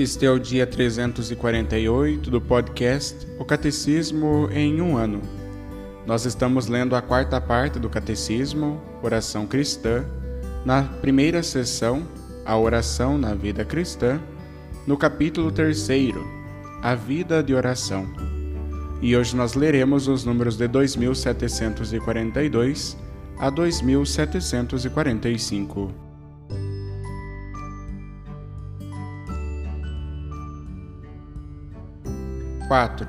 Este é o dia 348 do podcast O Catecismo em um ano. Nós estamos lendo a quarta parte do Catecismo, Oração Cristã, na primeira sessão, a oração na vida cristã, no capítulo terceiro, a vida de oração. E hoje nós leremos os números de 2742 a 2745. 4.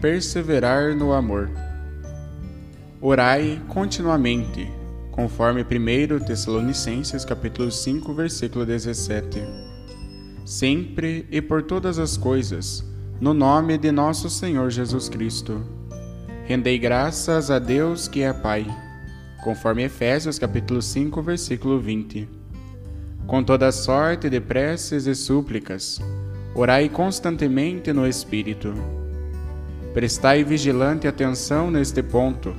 Perseverar no amor. Orai continuamente, conforme 1 Tessalonicenses capítulo 5, versículo 17. Sempre e por todas as coisas, no nome de nosso Senhor Jesus Cristo. Rendei graças a Deus que é Pai, conforme Efésios capítulo 5, versículo 20. Com toda sorte de preces e súplicas, Orai constantemente no Espírito. Prestai vigilante atenção neste ponto,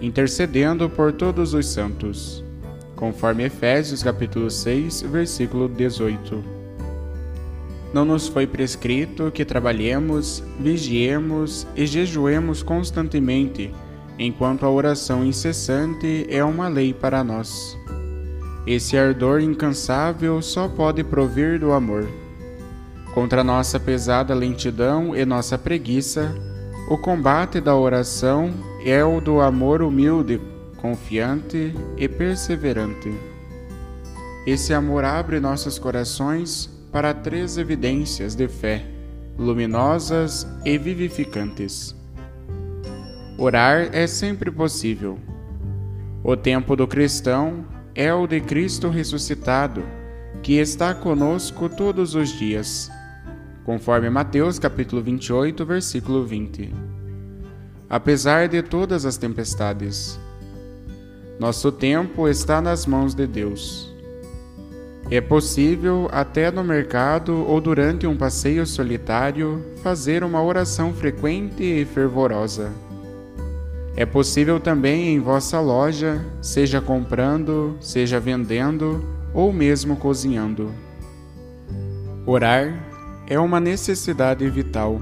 intercedendo por todos os santos, conforme Efésios capítulo 6, versículo 18. Não nos foi prescrito que trabalhemos, vigiemos e jejuemos constantemente, enquanto a oração incessante é uma lei para nós. Esse ardor incansável só pode provir do amor. Contra nossa pesada lentidão e nossa preguiça, o combate da oração é o do amor humilde, confiante e perseverante. Esse amor abre nossos corações para três evidências de fé, luminosas e vivificantes. Orar é sempre possível. O tempo do cristão é o de Cristo ressuscitado, que está conosco todos os dias conforme Mateus capítulo 28, versículo 20. Apesar de todas as tempestades, nosso tempo está nas mãos de Deus. É possível, até no mercado ou durante um passeio solitário, fazer uma oração frequente e fervorosa. É possível também em vossa loja, seja comprando, seja vendendo ou mesmo cozinhando. Orar é uma necessidade vital.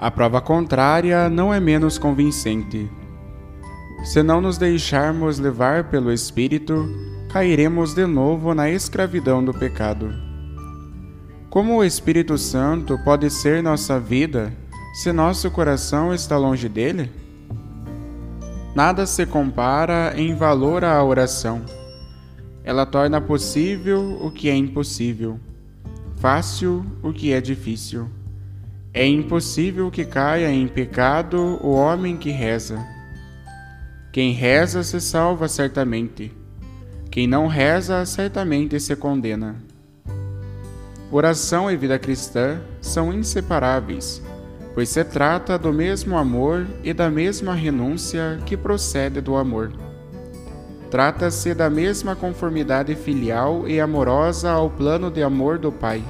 A prova contrária não é menos convincente. Se não nos deixarmos levar pelo Espírito, cairemos de novo na escravidão do pecado. Como o Espírito Santo pode ser nossa vida se nosso coração está longe dele? Nada se compara em valor à oração. Ela torna possível o que é impossível fácil o que é difícil. É impossível que caia em pecado o homem que reza. Quem reza se salva certamente. Quem não reza certamente se condena. Oração e vida cristã são inseparáveis, pois se trata do mesmo amor e da mesma renúncia que procede do amor. Trata-se da mesma conformidade filial e amorosa ao plano de amor do Pai,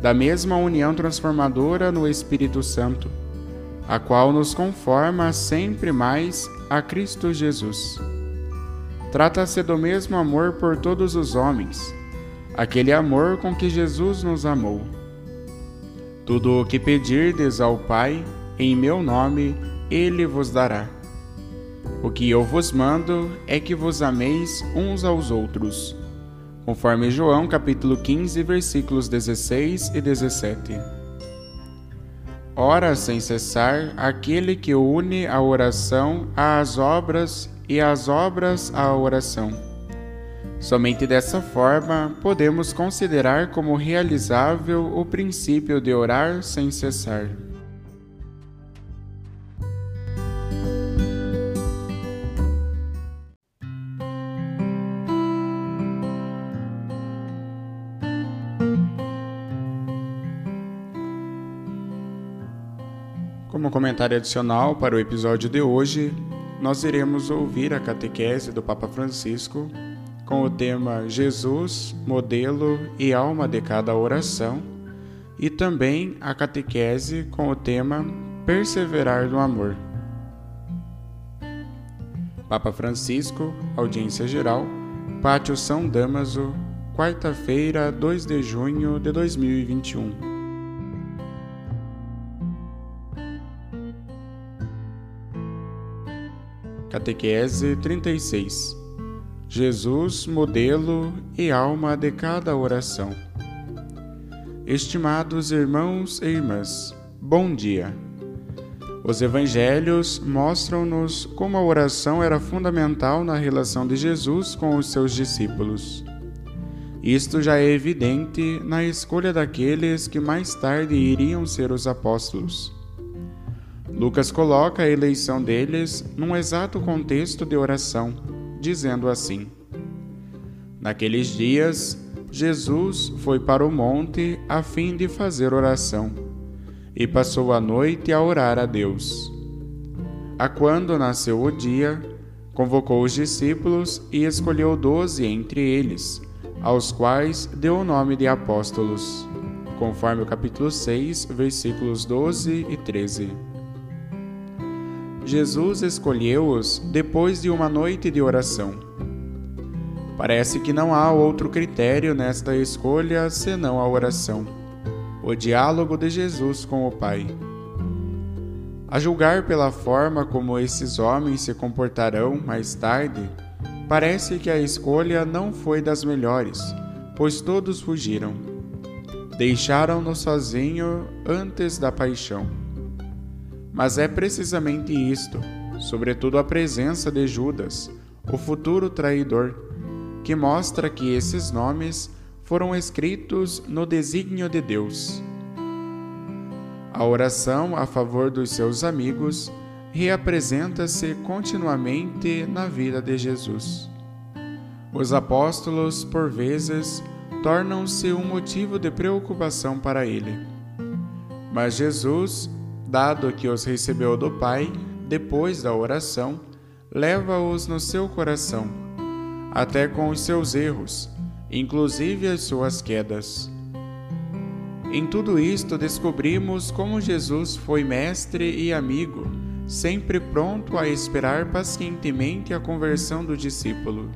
da mesma união transformadora no Espírito Santo, a qual nos conforma sempre mais a Cristo Jesus. Trata-se do mesmo amor por todos os homens, aquele amor com que Jesus nos amou. Tudo o que pedirdes ao Pai, em meu nome, Ele vos dará. O que eu vos mando é que vos ameis uns aos outros. conforme João capítulo 15, versículos 16 e 17. Ora sem cessar aquele que une a oração às obras e as obras à oração. Somente dessa forma podemos considerar como realizável o princípio de orar sem cessar. Como comentário adicional para o episódio de hoje, nós iremos ouvir a catequese do Papa Francisco com o tema Jesus, modelo e alma de cada oração, e também a catequese com o tema Perseverar no Amor. Papa Francisco, audiência geral, Pátio São Damaso, quarta-feira, 2 de junho de 2021. Catequese 36 Jesus, modelo e alma de cada oração. Estimados irmãos e irmãs, bom dia. Os evangelhos mostram-nos como a oração era fundamental na relação de Jesus com os seus discípulos. Isto já é evidente na escolha daqueles que mais tarde iriam ser os apóstolos. Lucas coloca a eleição deles num exato contexto de oração, dizendo assim: Naqueles dias, Jesus foi para o monte a fim de fazer oração e passou a noite a orar a Deus. A quando nasceu o dia, convocou os discípulos e escolheu doze entre eles, aos quais deu o nome de apóstolos, conforme o capítulo 6, versículos 12 e 13. Jesus escolheu-os depois de uma noite de oração. Parece que não há outro critério nesta escolha senão a oração, o diálogo de Jesus com o Pai. A julgar pela forma como esses homens se comportarão mais tarde, parece que a escolha não foi das melhores, pois todos fugiram. Deixaram-no sozinho antes da paixão. Mas é precisamente isto, sobretudo a presença de Judas, o futuro traidor, que mostra que esses nomes foram escritos no desígnio de Deus. A oração a favor dos seus amigos reapresenta-se continuamente na vida de Jesus. Os apóstolos, por vezes, tornam-se um motivo de preocupação para ele. Mas Jesus dado que os recebeu do Pai, depois da oração, leva-os no seu coração, até com os seus erros, inclusive as suas quedas. Em tudo isto descobrimos como Jesus foi mestre e amigo, sempre pronto a esperar pacientemente a conversão do discípulo.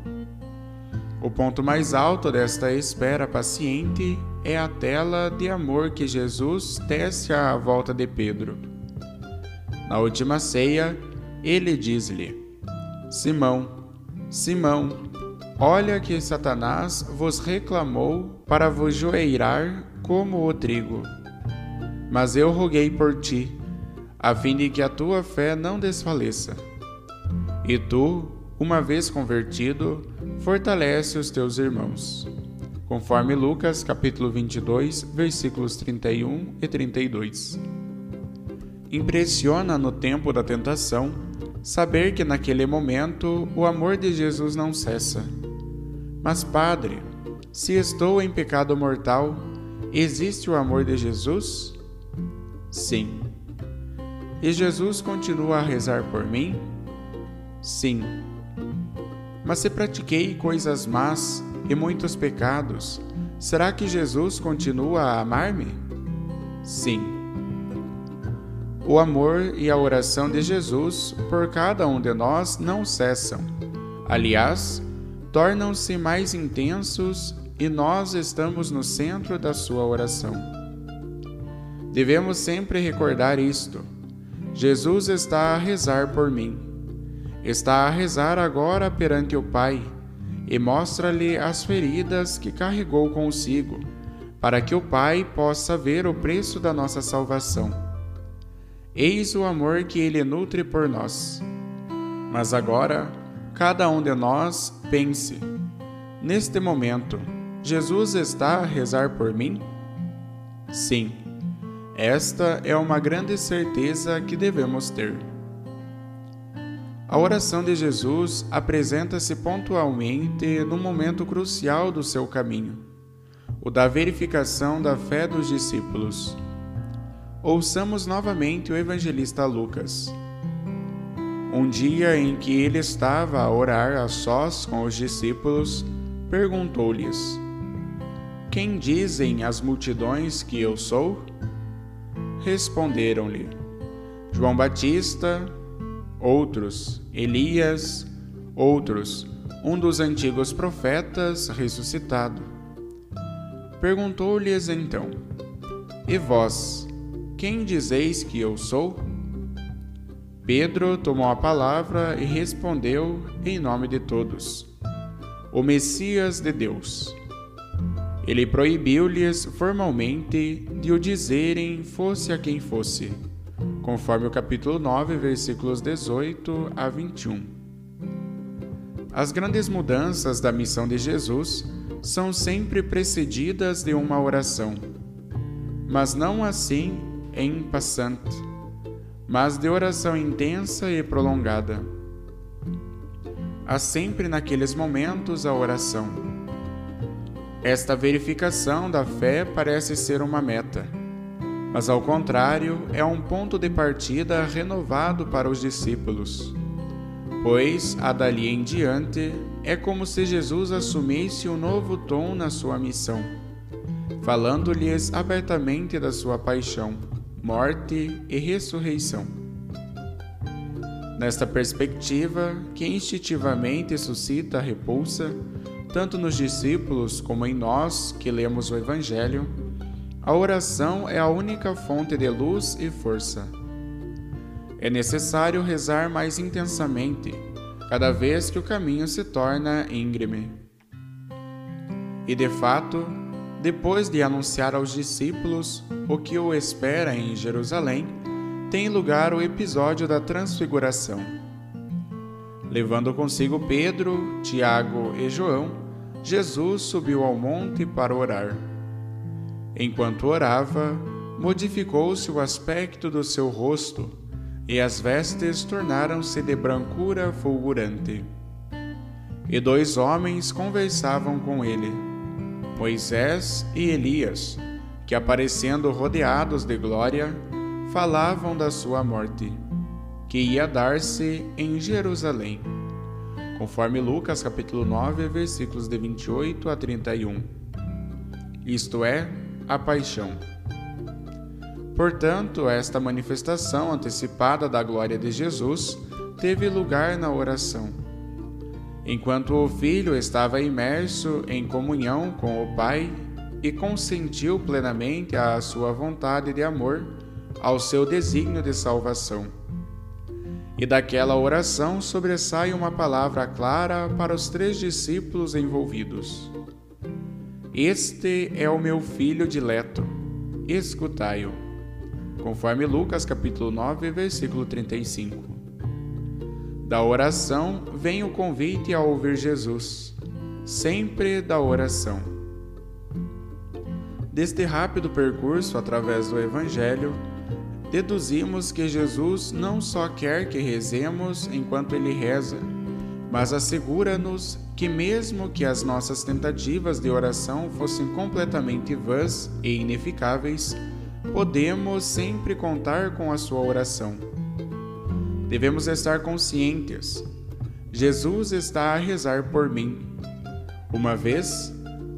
O ponto mais alto desta espera paciente é a tela de amor que Jesus tece à volta de Pedro. Na última ceia, ele diz-lhe: Simão, Simão, olha que Satanás vos reclamou para vos joeirar como o trigo. Mas eu roguei por ti, a fim de que a tua fé não desfaleça. E tu, uma vez convertido, fortalece os teus irmãos conforme Lucas capítulo 22, versículos 31 e 32. Impressiona no tempo da tentação saber que naquele momento o amor de Jesus não cessa. Mas, Padre, se estou em pecado mortal, existe o amor de Jesus? Sim. E Jesus continua a rezar por mim? Sim. Mas se pratiquei coisas más, e muitos pecados, será que Jesus continua a amar-me? Sim. O amor e a oração de Jesus por cada um de nós não cessam. Aliás, tornam-se mais intensos e nós estamos no centro da sua oração. Devemos sempre recordar isto. Jesus está a rezar por mim. Está a rezar agora perante o Pai e mostra-lhe as feridas que carregou consigo, para que o Pai possa ver o preço da nossa salvação. Eis o amor que ele nutre por nós. Mas agora, cada um de nós pense: neste momento, Jesus está a rezar por mim? Sim, esta é uma grande certeza que devemos ter. A oração de Jesus apresenta-se pontualmente no momento crucial do seu caminho, o da verificação da fé dos discípulos. Ouçamos novamente o evangelista Lucas. Um dia em que ele estava a orar a sós com os discípulos, perguntou-lhes: Quem dizem as multidões que eu sou? Responderam-lhe: João Batista, outros Elias, outros um dos antigos profetas ressuscitado. Perguntou-lhes então: E vós, quem dizeis que eu sou? Pedro tomou a palavra e respondeu em nome de todos: O Messias de Deus. Ele proibiu-lhes formalmente de o dizerem, fosse a quem fosse conforme o capítulo 9, versículos 18 a 21. As grandes mudanças da missão de Jesus são sempre precedidas de uma oração, mas não assim em passante, mas de oração intensa e prolongada. Há sempre naqueles momentos a oração. Esta verificação da fé parece ser uma meta mas ao contrário, é um ponto de partida renovado para os discípulos. Pois, a dali em diante, é como se Jesus assumisse um novo tom na sua missão, falando-lhes abertamente da sua paixão, morte e ressurreição. Nesta perspectiva, que instintivamente suscita repulsa, tanto nos discípulos como em nós que lemos o Evangelho, a oração é a única fonte de luz e força. É necessário rezar mais intensamente, cada vez que o caminho se torna íngreme. E de fato, depois de anunciar aos discípulos o que o espera em Jerusalém, tem lugar o episódio da Transfiguração. Levando consigo Pedro, Tiago e João, Jesus subiu ao monte para orar. Enquanto orava, modificou-se o aspecto do seu rosto, e as vestes tornaram-se de brancura fulgurante. E dois homens conversavam com ele, Moisés e Elias, que aparecendo rodeados de glória, falavam da sua morte, que ia dar-se em Jerusalém. Conforme Lucas capítulo 9, versículos de 28 a 31. Isto é, a paixão. Portanto, esta manifestação antecipada da glória de Jesus teve lugar na oração. Enquanto o Filho estava imerso em comunhão com o Pai e consentiu plenamente à sua vontade de amor, ao seu desígnio de salvação. E daquela oração sobressai uma palavra clara para os três discípulos envolvidos. Este é o meu filho dileto, escutai-o. Conforme Lucas capítulo 9, versículo 35. Da oração vem o convite a ouvir Jesus, sempre da oração. Deste rápido percurso através do Evangelho, deduzimos que Jesus não só quer que rezemos enquanto ele reza, mas assegura-nos que, mesmo que as nossas tentativas de oração fossem completamente vãs e ineficáveis, podemos sempre contar com a sua oração. Devemos estar conscientes. Jesus está a rezar por mim. Uma vez,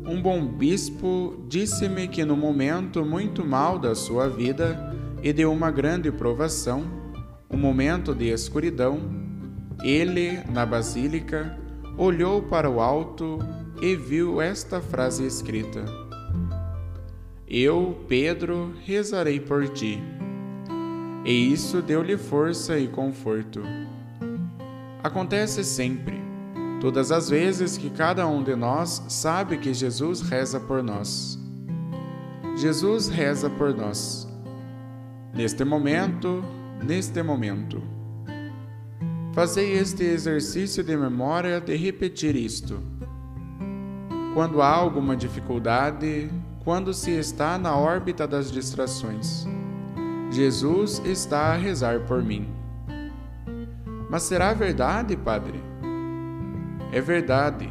um bom bispo disse-me que no momento muito mal da sua vida e de uma grande provação, um momento de escuridão, ele, na basílica, olhou para o alto e viu esta frase escrita: Eu, Pedro, rezarei por ti. E isso deu-lhe força e conforto. Acontece sempre. todas as vezes que cada um de nós sabe que Jesus reza por nós. Jesus reza por nós. Neste momento, neste momento. Fazei este exercício de memória de repetir isto. Quando há alguma dificuldade, quando se está na órbita das distrações, Jesus está a rezar por mim. Mas será verdade, Padre? É verdade,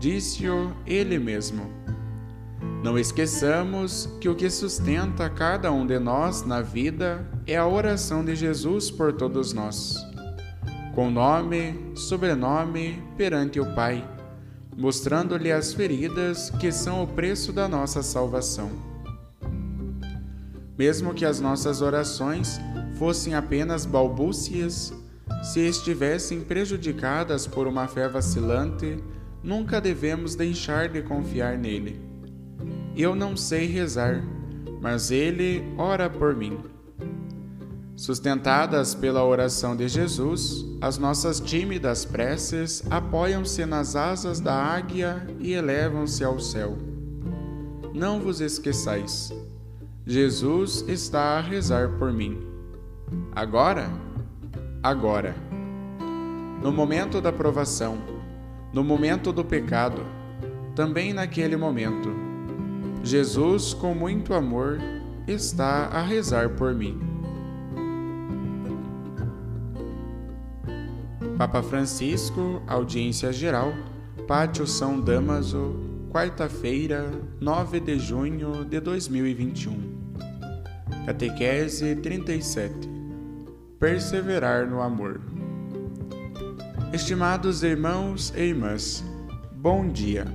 disse-o ele mesmo. Não esqueçamos que o que sustenta cada um de nós na vida é a oração de Jesus por todos nós com nome, sobrenome perante o Pai, mostrando-lhe as feridas que são o preço da nossa salvação. Mesmo que as nossas orações fossem apenas balbúcias, se estivessem prejudicadas por uma fé vacilante, nunca devemos deixar de confiar nele. Eu não sei rezar, mas ele ora por mim. Sustentadas pela oração de Jesus, as nossas tímidas preces apoiam-se nas asas da águia e elevam-se ao céu. Não vos esqueçais, Jesus está a rezar por mim. Agora? Agora. No momento da provação, no momento do pecado, também naquele momento, Jesus, com muito amor, está a rezar por mim. Papa Francisco, audiência geral, Pátio São Damaso, quarta-feira, 9 de junho de 2021. Catequese 37 Perseverar no amor. Estimados irmãos e irmãs, bom dia.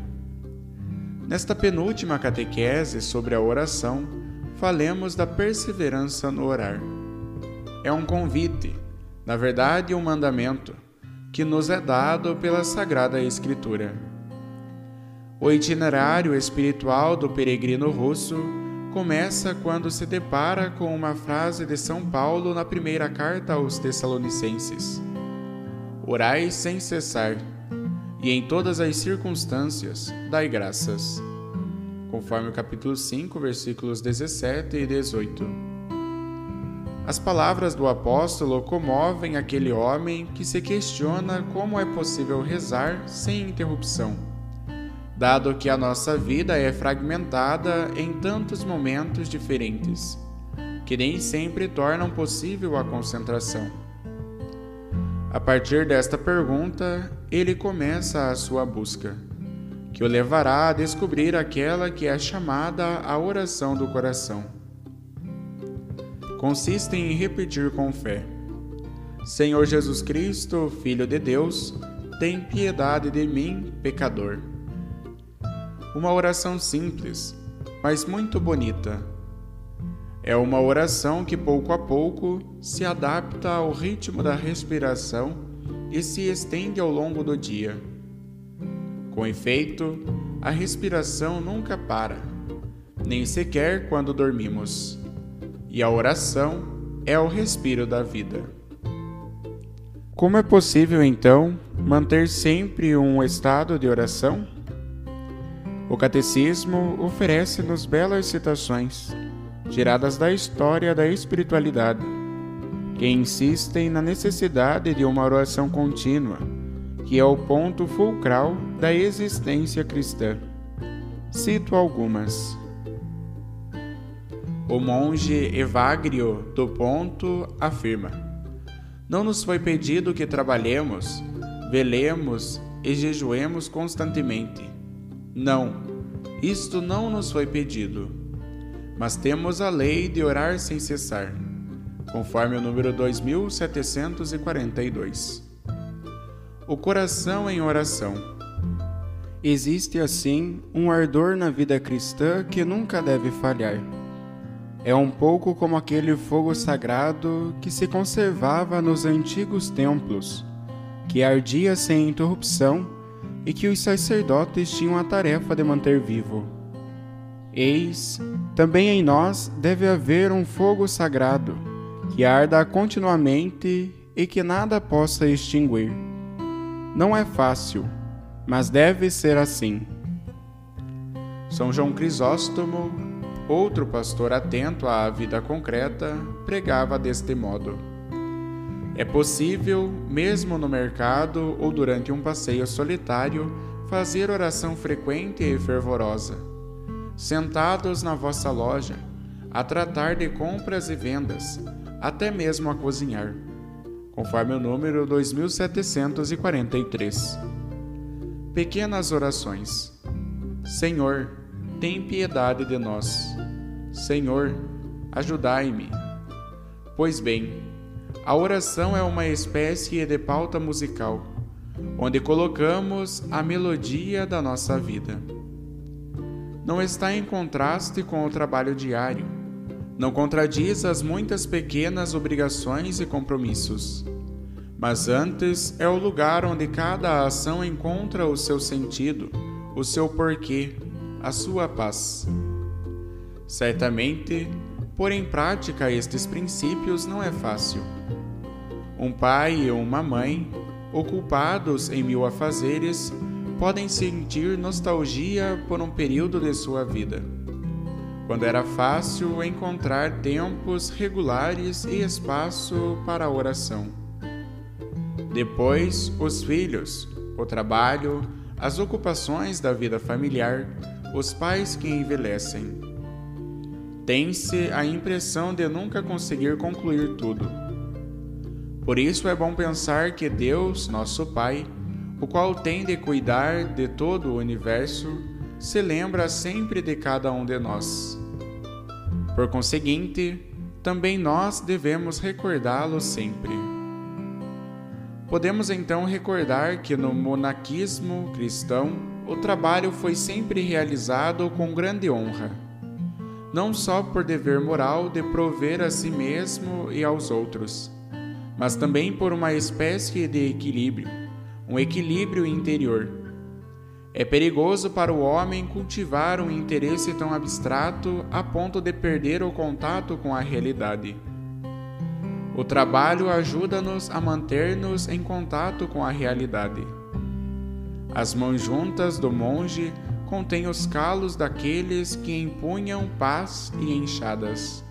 Nesta penúltima catequese sobre a oração, falemos da perseverança no orar. É um convite, na verdade, um mandamento que nos é dado pela Sagrada Escritura. O itinerário espiritual do peregrino russo começa quando se depara com uma frase de São Paulo na primeira carta aos Tessalonicenses: Orai sem cessar, e em todas as circunstâncias dai graças. Conforme o capítulo 5, versículos 17 e 18. As palavras do apóstolo comovem aquele homem que se questiona como é possível rezar sem interrupção, dado que a nossa vida é fragmentada em tantos momentos diferentes, que nem sempre tornam possível a concentração. A partir desta pergunta, ele começa a sua busca, que o levará a descobrir aquela que é chamada a oração do coração consistem em repetir com fé: Senhor Jesus Cristo, Filho de Deus, tem piedade de mim, pecador. Uma oração simples, mas muito bonita. É uma oração que pouco a pouco se adapta ao ritmo da respiração e se estende ao longo do dia. Com efeito, a respiração nunca para, nem sequer quando dormimos e a oração é o respiro da vida. Como é possível, então, manter sempre um estado de oração? O Catecismo oferece-nos belas citações, tiradas da história da espiritualidade, que insistem na necessidade de uma oração contínua, que é o ponto fulcral da existência cristã. Cito algumas. O monge Evagrio do Ponto afirma: Não nos foi pedido que trabalhemos, velemos e jejuemos constantemente. Não, isto não nos foi pedido. Mas temos a lei de orar sem cessar, conforme o número 2742. O coração em oração. Existe assim um ardor na vida cristã que nunca deve falhar é um pouco como aquele fogo sagrado que se conservava nos antigos templos, que ardia sem interrupção e que os sacerdotes tinham a tarefa de manter vivo. Eis, também em nós deve haver um fogo sagrado, que arda continuamente e que nada possa extinguir. Não é fácil, mas deve ser assim. São João Crisóstomo, outro pastor atento à vida concreta, pregava deste modo. É possível, mesmo no mercado ou durante um passeio solitário, fazer oração frequente e fervorosa. Sentados na vossa loja, a tratar de compras e vendas, até mesmo a cozinhar, conforme o número 2743. Pequenas orações. Senhor, tem piedade de nós. Senhor, ajudai-me. Pois bem, a oração é uma espécie de pauta musical, onde colocamos a melodia da nossa vida. Não está em contraste com o trabalho diário, não contradiz as muitas pequenas obrigações e compromissos, mas antes é o lugar onde cada ação encontra o seu sentido, o seu porquê, a sua paz. Certamente, pôr em prática estes princípios não é fácil. Um pai e uma mãe, ocupados em mil afazeres, podem sentir nostalgia por um período de sua vida, quando era fácil encontrar tempos regulares e espaço para a oração. Depois, os filhos, o trabalho, as ocupações da vida familiar, os pais que envelhecem. Tem-se a impressão de nunca conseguir concluir tudo por isso é bom pensar que Deus, nosso Pai, o qual tem de cuidar de todo o universo, se lembra sempre de cada um de nós. Por conseguinte, também nós devemos recordá-lo sempre. Podemos então recordar que no monaquismo cristão o trabalho foi sempre realizado com grande honra, não só por dever moral de prover a si mesmo e aos outros, mas também por uma espécie de equilíbrio, um equilíbrio interior. É perigoso para o homem cultivar um interesse tão abstrato a ponto de perder o contato com a realidade. O trabalho ajuda-nos a manter-nos em contato com a realidade. As mãos juntas do monge contêm os calos daqueles que empunham pás e enxadas.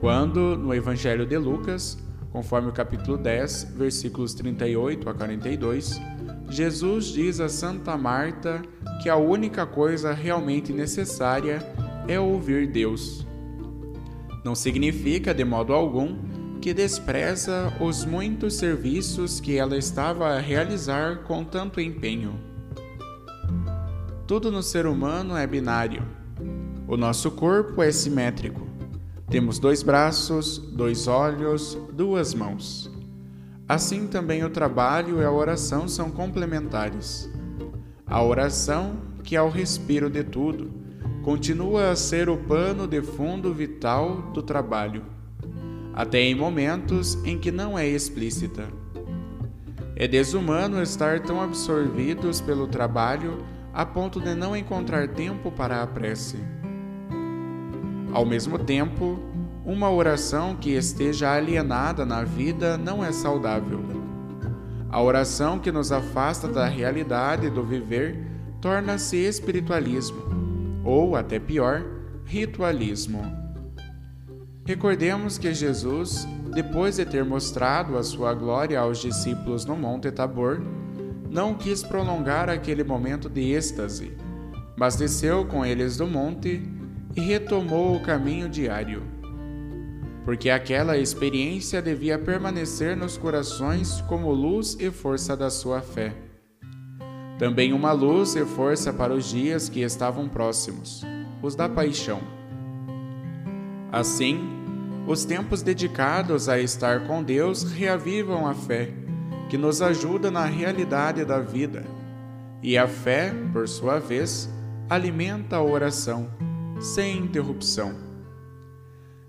Quando, no Evangelho de Lucas, Conforme o capítulo 10, versículos 38 a 42, Jesus diz a Santa Marta que a única coisa realmente necessária é ouvir Deus. Não significa, de modo algum, que despreza os muitos serviços que ela estava a realizar com tanto empenho. Tudo no ser humano é binário. O nosso corpo é simétrico. Temos dois braços, dois olhos, duas mãos. Assim também o trabalho e a oração são complementares. A oração, que é o respiro de tudo, continua a ser o pano de fundo vital do trabalho, até em momentos em que não é explícita. É desumano estar tão absorvidos pelo trabalho a ponto de não encontrar tempo para a prece. Ao mesmo tempo, uma oração que esteja alienada na vida não é saudável. A oração que nos afasta da realidade do viver torna-se espiritualismo, ou, até pior, ritualismo. Recordemos que Jesus, depois de ter mostrado a sua glória aos discípulos no Monte Tabor, não quis prolongar aquele momento de êxtase, mas desceu com eles do monte e retomou o caminho diário. Porque aquela experiência devia permanecer nos corações como luz e força da sua fé. Também uma luz e força para os dias que estavam próximos, os da paixão. Assim, os tempos dedicados a estar com Deus reavivam a fé, que nos ajuda na realidade da vida, e a fé, por sua vez, alimenta a oração sem interrupção.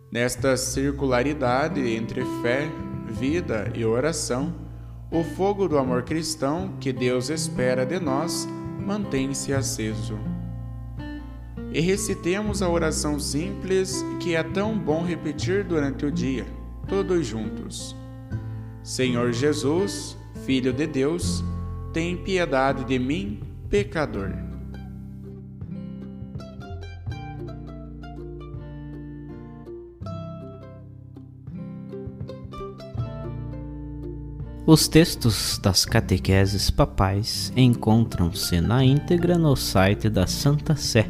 Nesta circularidade entre fé, vida e oração, o fogo do amor cristão que Deus espera de nós mantém-se aceso. E recitemos a oração simples que é tão bom repetir durante o dia, todos juntos. Senhor Jesus, Filho de Deus, tem piedade de mim, pecador. Os textos das catequeses papais encontram-se na íntegra no site da Santa Sé,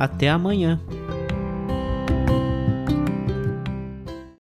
Até amanhã!